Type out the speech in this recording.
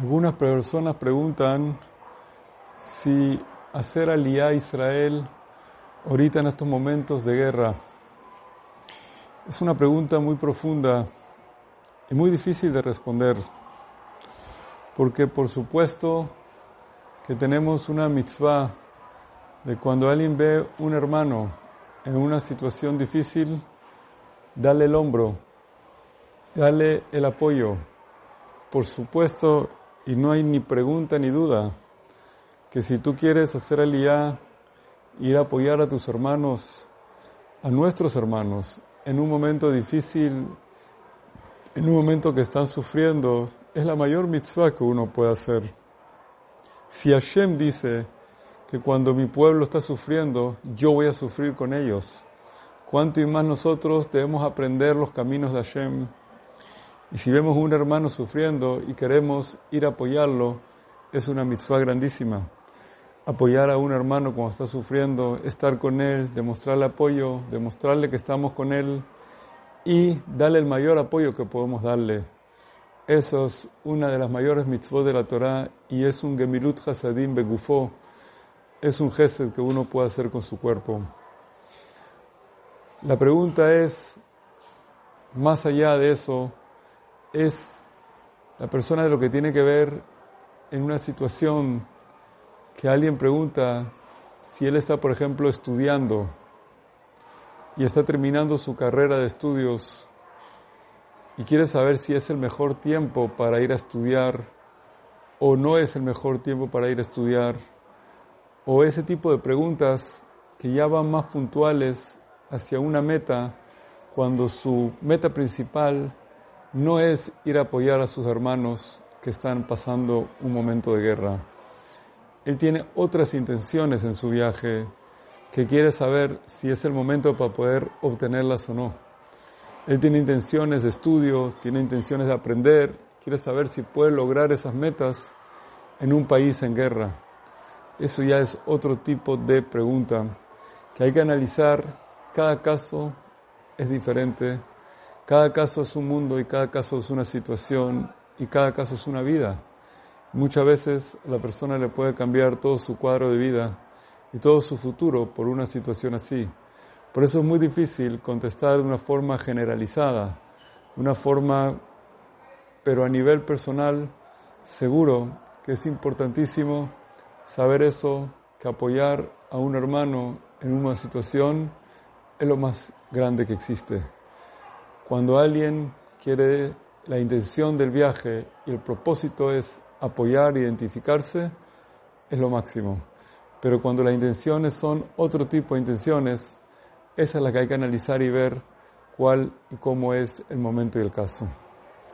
Algunas personas preguntan si hacer aliyah a Israel ahorita en estos momentos de guerra es una pregunta muy profunda y muy difícil de responder, porque por supuesto que tenemos una mitzvah de cuando alguien ve un hermano en una situación difícil, dale el hombro, dale el apoyo. Por supuesto, y no hay ni pregunta ni duda, que si tú quieres hacer aliyah, ir a apoyar a tus hermanos, a nuestros hermanos, en un momento difícil, en un momento que están sufriendo, es la mayor mitzvah que uno puede hacer. Si Hashem dice que cuando mi pueblo está sufriendo, yo voy a sufrir con ellos, cuánto y más nosotros debemos aprender los caminos de Hashem. Y si vemos un hermano sufriendo y queremos ir a apoyarlo, es una mitzvah grandísima apoyar a un hermano cuando está sufriendo, estar con él, demostrarle apoyo, demostrarle que estamos con él y darle el mayor apoyo que podemos darle. Eso es una de las mayores mitzvot de la Torah y es un gemilut hasadim begufo, es un gesed que uno puede hacer con su cuerpo. La pregunta es, más allá de eso, es la persona de lo que tiene que ver en una situación que alguien pregunta si él está, por ejemplo, estudiando y está terminando su carrera de estudios y quiere saber si es el mejor tiempo para ir a estudiar o no es el mejor tiempo para ir a estudiar, o ese tipo de preguntas que ya van más puntuales hacia una meta cuando su meta principal no es ir a apoyar a sus hermanos que están pasando un momento de guerra. Él tiene otras intenciones en su viaje que quiere saber si es el momento para poder obtenerlas o no. Él tiene intenciones de estudio, tiene intenciones de aprender, quiere saber si puede lograr esas metas en un país en guerra. Eso ya es otro tipo de pregunta que hay que analizar. Cada caso es diferente, cada caso es un mundo y cada caso es una situación y cada caso es una vida. Muchas veces la persona le puede cambiar todo su cuadro de vida y todo su futuro por una situación así. Por eso es muy difícil contestar de una forma generalizada, una forma, pero a nivel personal, seguro que es importantísimo saber eso, que apoyar a un hermano en una situación es lo más grande que existe. Cuando alguien quiere la intención del viaje y el propósito es apoyar, identificarse, es lo máximo. Pero cuando las intenciones son otro tipo de intenciones, esa es la que hay que analizar y ver cuál y cómo es el momento y el caso.